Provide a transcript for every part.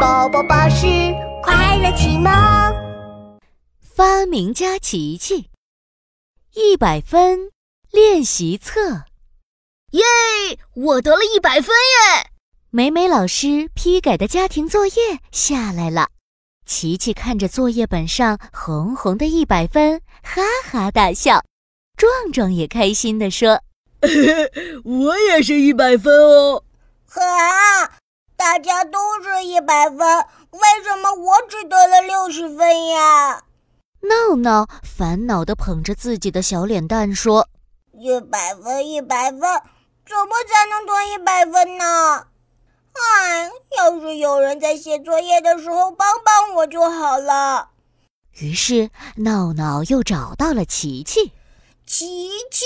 宝宝巴士快乐启蒙，发明家琪琪，一百分练习册，耶！我得了一百分耶！美美老师批改的家庭作业下来了，琪琪看着作业本上红红的一百分，哈哈大笑。壮壮也开心地说：“ 我也是一百分哦！”啊！大家都是一百分，为什么我只得了六十分呀？闹闹烦恼地捧着自己的小脸蛋说：“一百分，一百分，怎么才能得一百分呢？哎，要是有人在写作业的时候帮帮我就好了。”于是闹闹又找到了琪琪。琪琪，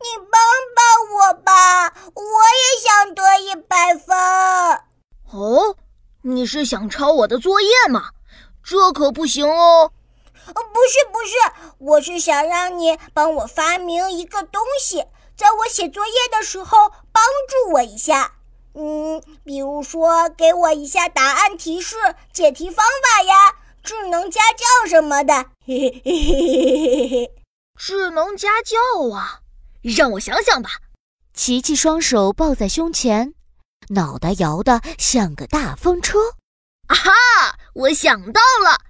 你帮帮我吧，我也想得一百分。哦，你是想抄我的作业吗？这可不行哦。不是不是，我是想让你帮我发明一个东西，在我写作业的时候帮助我一下。嗯，比如说给我一下答案提示、解题方法呀，智能家教什么的。嘿嘿嘿嘿嘿嘿。智能家教啊，让我想想吧。琪琪双手抱在胸前，脑袋摇得像个大风车。啊哈！我想到了，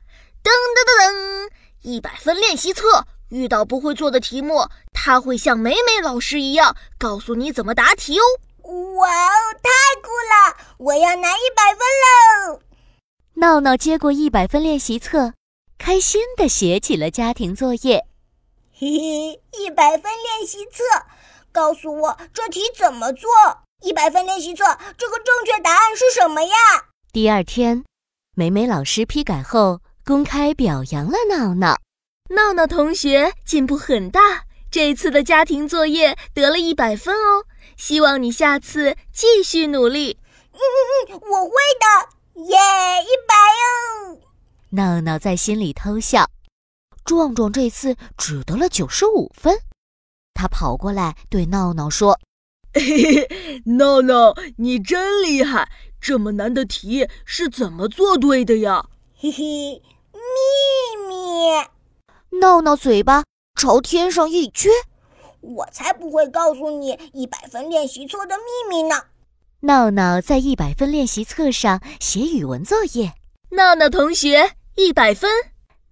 噔噔噔噔！一百分练习册，遇到不会做的题目，他会像美美老师一样告诉你怎么答题哦。哇哦，太酷了！我要拿一百分喽！闹闹接过一百分练习册，开心地写起了家庭作业。嘿嘿，一百分练习册，告诉我这题怎么做？一百分练习册，这个正确答案是什么呀？第二天，美美老师批改后公开表扬了闹闹。闹闹同学进步很大，这次的家庭作业得了一百分哦。希望你下次继续努力。嗯嗯嗯，我会的，耶，一百哦！闹闹在心里偷笑。壮壮这次只得了九十五分，他跑过来对闹闹说：“嘿 嘿，闹闹，你真厉害！这么难的题是怎么做对的呀？”嘿嘿，秘密。闹闹嘴巴朝天上一撅：“我才不会告诉你一百分练习册的秘密呢！”闹闹在一百分练习册上写语文作业。闹闹同学一百分。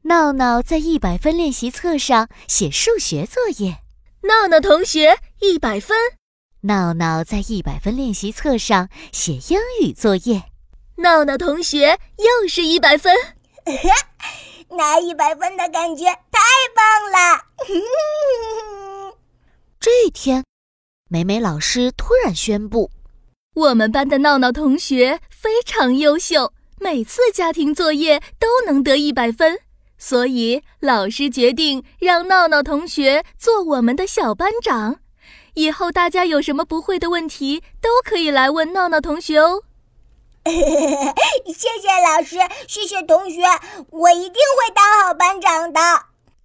闹闹在一百分练习册上写数学作业，闹闹同学一百分。闹闹在一百分练习册上写英语作业，闹闹同学又是一百分。拿一百分的感觉太棒了！这一天，美美老师突然宣布，我们班的闹闹同学非常优秀，每次家庭作业都能得一百分。所以，老师决定让闹闹同学做我们的小班长。以后大家有什么不会的问题，都可以来问闹闹同学哦。谢谢老师，谢谢同学，我一定会当好班长的。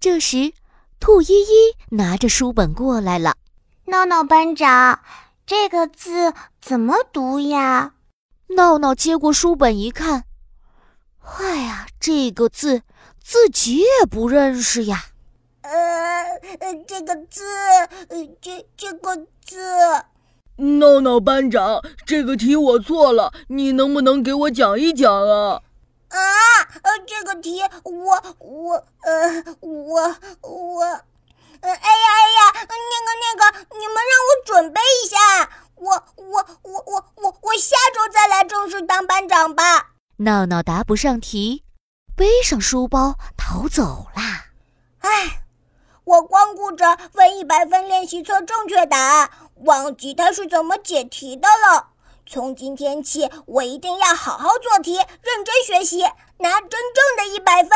这时，兔依依拿着书本过来了。闹闹班长，这个字怎么读呀？闹闹接过书本一看，哎呀，这个字。自己也不认识呀。呃，这个字，这这个字。闹闹班长，这个题我错了，你能不能给我讲一讲啊？啊，呃，这个题我我呃我我，呃，哎呀哎呀，那个那个，你们让我准备一下，我我我我我我下周再来正式当班长吧。闹闹答不上题。背上书包逃走啦！唉，我光顾着问一百分练习册正确答案，忘记他是怎么解题的了。从今天起，我一定要好好做题，认真学习，拿真正的一百分。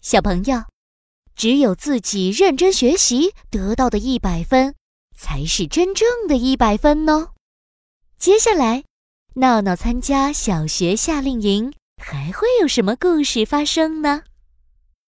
小朋友，只有自己认真学习得到的一百分，才是真正的一百分哦。接下来，闹闹参加小学夏令营。还会有什么故事发生呢？